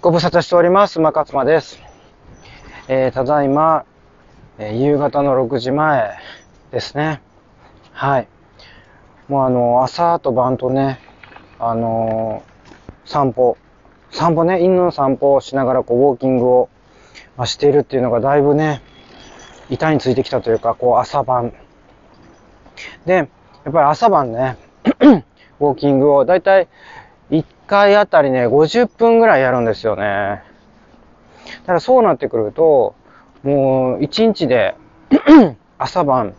ご無沙汰しております。馬勝間です。えー、ただいま、えー夕方の6時前ですね。はい。もうあの、朝と晩とね、あのー散歩、散歩ね、犬の散歩をしながらこう、ウォーキングを、まあ、しているっていうのがだいぶね、板についてきたというか、こう、朝晩。で、やっぱり朝晩ね、ウォーキングをだいたい回あたりね、50分ぐらいやるんですよね。だからそうなってくると、もう1日で 朝晩、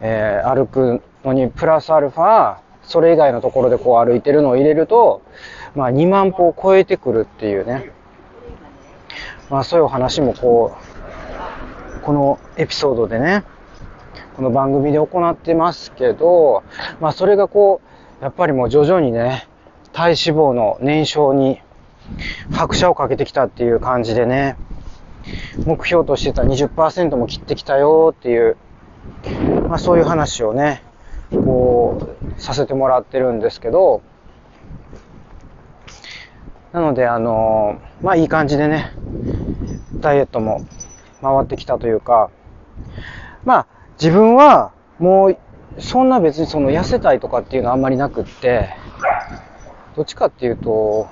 えー歩くのにプラスアルファ、それ以外のところでこう歩いてるのを入れると、まあ2万歩を超えてくるっていうね。まあそういうお話もこう、このエピソードでね、この番組で行ってますけど、まあそれがこう、やっぱりもう徐々にね、体脂肪の燃焼に拍車をかけてきたっていう感じでね、目標としてた20%も切ってきたよっていう、まあそういう話をね、こう、させてもらってるんですけど、なのであのまあいい感じでね、ダイエットも回ってきたというか、まあ自分はもうそんな別にその痩せたいとかっていうのはあんまりなくって、どっちかっていうと、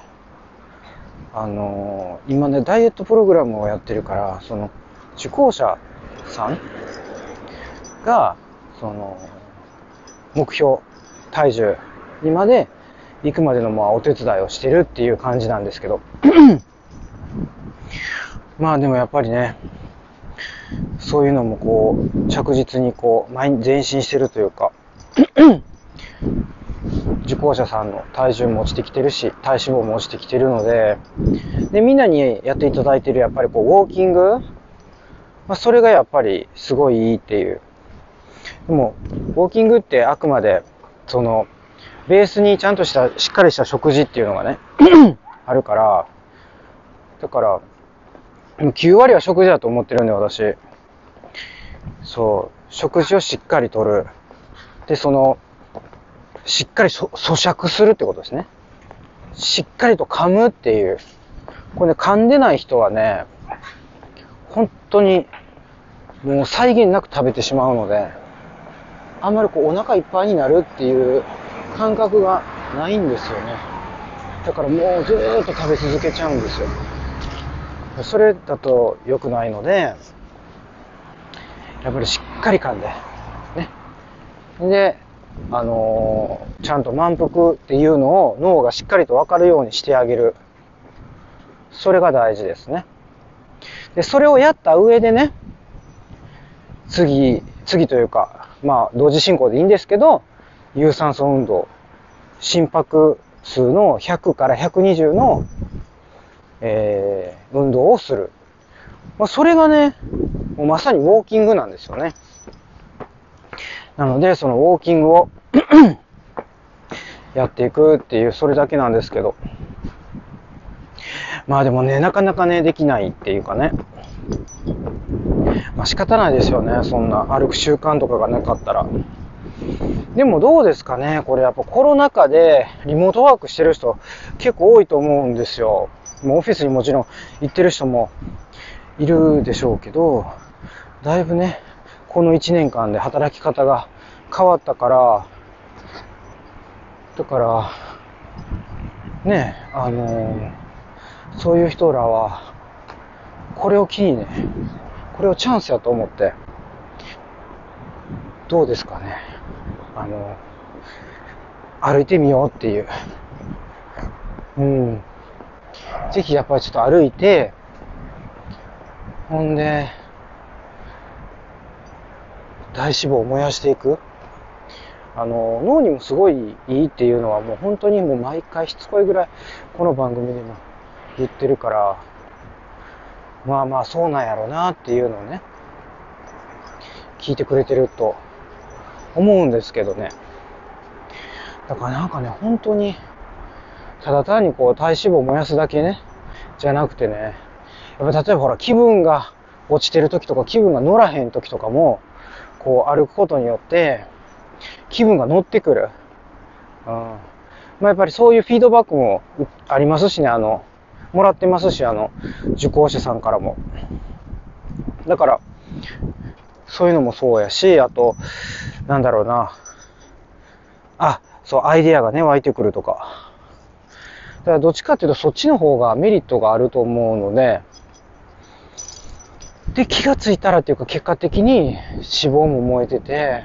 あの今ね、ダイエットプログラムをやってるから、その、受講者さんが、その、目標、体重にまで行くまでのまあお手伝いをしてるっていう感じなんですけど。まあでもやっぱりね、そういうのもこう、着実にこう、前に前進してるというか、受講者さんの体重も落ちてきてるし、体脂肪も落ちてきてるので、で、みんなにやっていただいてるやっぱりこう、ウォーキング、まあ、それがやっぱりすごいいいっていう。でも、ウォーキングってあくまで、その、ベースにちゃんとした、しっかりした食事っていうのがね、あるから、だから、9割は食事だと思ってるんで、私。そう、食事をしっかりとる。で、その、しっかり咀嚼するってことですね。しっかりと噛むっていう。これね、噛んでない人はね、本当に、もう際限なく食べてしまうので、あんまりこうお腹いっぱいになるっていう感覚がないんですよね。だからもうずーっと食べ続けちゃうんですよ。それだと良くないので、やっぱりしっかり噛んで、ね。で、あのーちゃんと満腹っていうのを脳がしっかりと分かるようにしてあげる。それが大事ですね。で、それをやった上でね、次、次というか、まあ、同時進行でいいんですけど、有酸素運動、心拍数の100から120の、えー運動をする。まあ、それがね、もうまさにウォーキングなんですよね。なので、そのウォーキングを やっていくっていう、それだけなんですけど。まあでもね、なかなかね、できないっていうかね。まあ仕方ないですよね。そんな歩く習慣とかがなかったら。でもどうですかねこれやっぱコロナ禍でリモートワークしてる人結構多いと思うんですよ。もうオフィスにもちろん行ってる人もいるでしょうけど、だいぶね、この1年間で働き方が変わったから、だから、ね、あのーそういう人らは、これを機にね、これをチャンスやと思って、どうですかね。あの、歩いてみようっていう。うん。ぜひやっぱりちょっと歩いて、ほんで、体脂肪を燃やしていく。あの、脳にもすごいいいっていうのはもう本当にもう毎回しつこいぐらいこの番組でも言ってるから、まあまあそうなんやろうなっていうのをね、聞いてくれてると思うんですけどね。だからなんかね、本当に、ただ単にこう体脂肪を燃やすだけね、じゃなくてね、やっぱ例えばほら気分が落ちてる時とか気分が乗らへん時とかも、こう歩くことによって気分が乗ってくる。うん。まあやっぱりそういうフィードバックもありますしね、あの、もらってますし、あの、受講者さんからも。だから、そういうのもそうやし、あと、なんだろうな。あ、そう、アイディアがね、湧いてくるとか。だからどっちかっていうとそっちの方がメリットがあると思うので、で、気がついたらっていうか結果的に脂肪も燃えてて、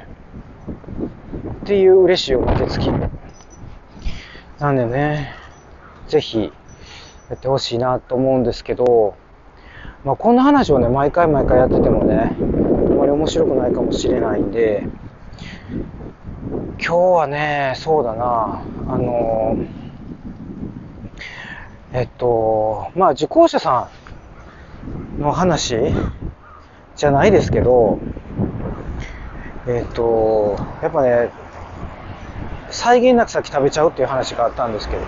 っていう嬉しいおまけ付き。なんでね、ぜひやってほしいなと思うんですけど、まあ、こんな話をね、毎回毎回やっててもね、あまり面白くないかもしれないんで、今日はね、そうだな、あのえっと、まあ、受講者さんの話じゃないですけど、えっと、やっぱね、際限なく先食べちゃうっていう話があったんですけど、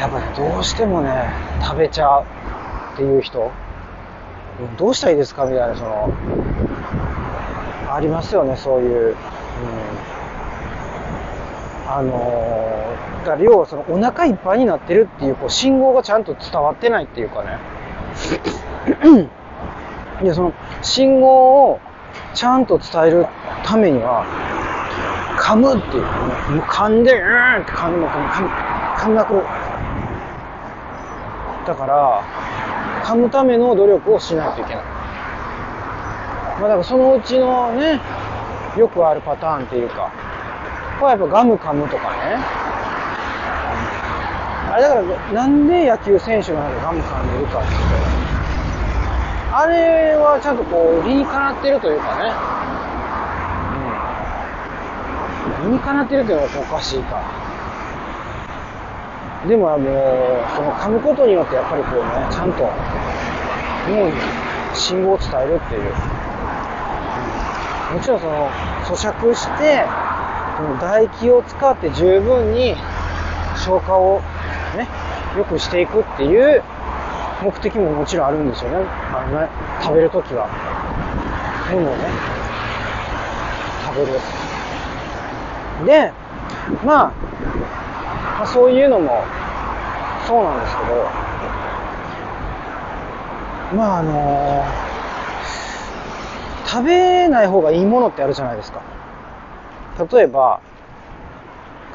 やっぱね、どうしてもね、食べちゃうっていう人、どうしたらいいですかみたいな、その、ありますよね、そういう。うん、あのー、だから要はそのお腹いっぱいになってるっていうこう信号がちゃんと伝わってないっていうかね。いや、その信号をちゃんと伝えるためには、噛むっていう、もう噛んで、うーんって噛む、噛む、噛みまく。だから、噛むための努力をしないといけない。まあだからそのうちのね、よくあるパターンっていうか、これはやっぱガム噛むとかね。あれだから、なんで野球選手がガム噛んでるかっていうと、あれはちゃんとこう、理にかなってるというかね。うん。理にかなってるっていうのはおかしいか。でももう、その噛むことによってやっぱりこうね、ちゃんと脳に信号を伝えるっていう。もちろんその、咀嚼して、この唾液を使って十分に消化をね、良くしていくっていう目的ももちろんあるんですよね。あのね食べるときは。もね、食べる。で、まあ、まあ、そういうのもそうなんですけど、まああのー、食べない方がいいものってあるじゃないですか。例えば、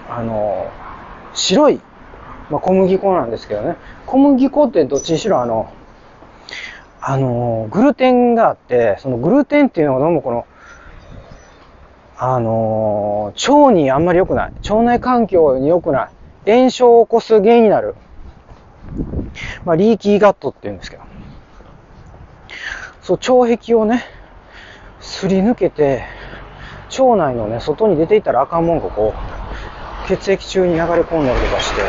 あのー、白い、まあ、小麦粉なんですけどね。小麦粉ってどっちにしろあの、あの、グルテンがあって、そのグルテンっていうのがどうもこの、あの、腸にあんまり良くない。腸内環境に良くない。炎症を起こす原因になる。まあ、リーキーガットって言うんですけど。そう、腸壁をね、すり抜けて、腸内のね、外に出ていったらあかんもんがこう、血液中に流れ込んだりとかして、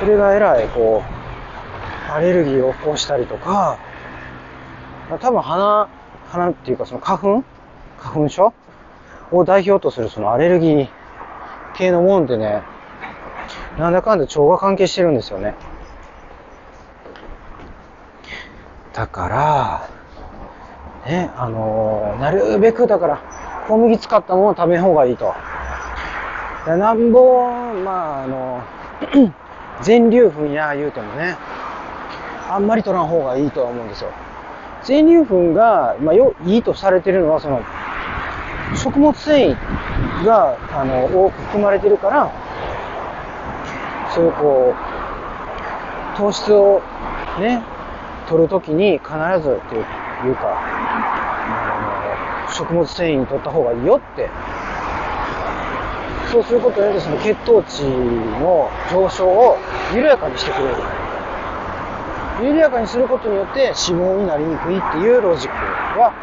それがえらい、こう、アレルギーを起こしたりとか、多分鼻、鼻っていうかその花粉？花粉症？を代表とするそのアレルギー系のもんってね、なんだかんだ腸が関係してるんですよね。だから、ね、あのー、なるべくだから、小麦使ったものを食べん方がいいと。なんぼ、まあ、あの、全粒粉や言うてもね、あんまり取らん方がいいとは思うんですよ。全粒粉が、まあ、よ、いいとされてるのは、その、食物繊維が、あの、多く含まれてるから、そういうこう、糖質をね、取るときに必ずっていうか、食物繊維に取った方がいいよって、そうすることによってその血糖値の上昇を緩やかにしてくれる。緩やかにすることによって脂肪になりにくいっていうロジックは、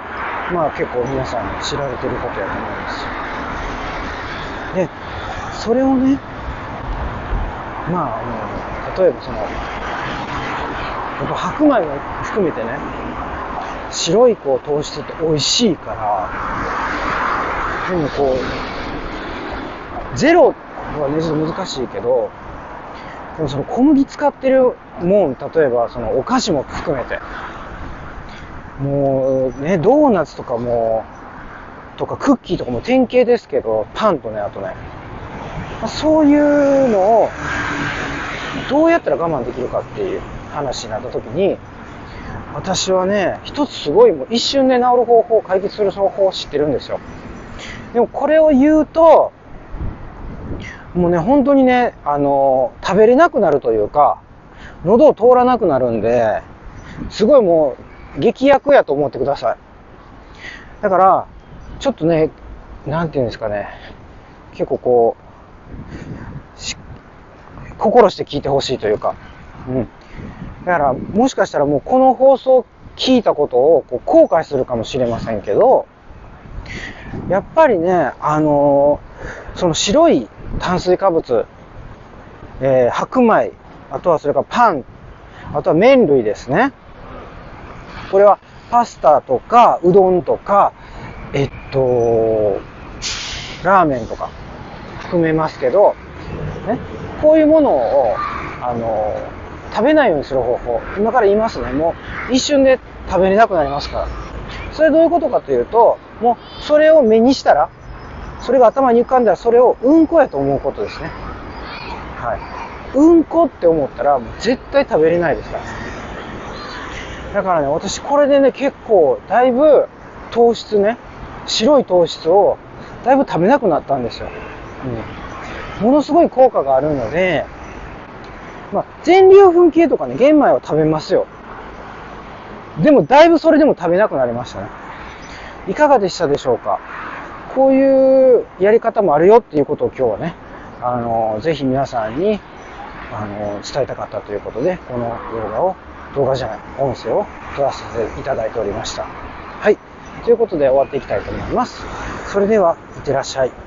まあ結構皆さん知られてることやと思います。で、それをね、まあ、あの、例えばその、やっぱ白米も含めてね、白いこう糖質って美味しいから、でもこう、ゼロはね、ちょっと難しいけど、でもその小麦使ってるもん、例えばそのお菓子も含めて、もうね、ドーナツとかも、とかクッキーとかも典型ですけど、パンとね、あとね、そういうのをどうやったら我慢できるかっていう話になった時に、私はね、一つすごいもう一瞬で治る方法、解決する方法を知ってるんですよ。でもこれを言うと、もうね、本当にね、あの、食べれなくなるというか、喉を通らなくなるんで、すごいもう、劇薬やと思ってください。だから、ちょっとね、なんていうんですかね、結構こう、心して聞いてほしいというか、うん。だから、もしかしたらもうこの放送聞いたことをこう後悔するかもしれませんけど、やっぱりね、あのー、その白い炭水化物、えー、白米、あとはそれからパン、あとは麺類ですね。これはパスタとかうどんとか、えっと、ラーメンとか含めますけど、ね、こういうものを、あの、食べないようにする方法、今から言いますね。もう一瞬で食べれなくなりますから。それどういうことかというと、もうそれを目にしたら、それが頭に浮かんだらそれをうんこやと思うことですね。はい。うんこって思ったら絶対食べれないですから。だからね、私これでね、結構だいぶ糖質ね、白い糖質をだいぶ食べなくなったんですよ。うん。ものすごい効果があるので、まあ、全粒粉系とかね、玄米は食べますよ。でも、だいぶそれでも食べなくなりましたね。いかがでしたでしょうか？こういうやり方もあるよっていうことを今日はね、あの、ぜひ皆さんに、あの、伝えたかったということで、この動画を、動画じゃない、音声を撮らせていただいておりました。はい。ということで終わっていきたいと思います。それでは、いってらっしゃい。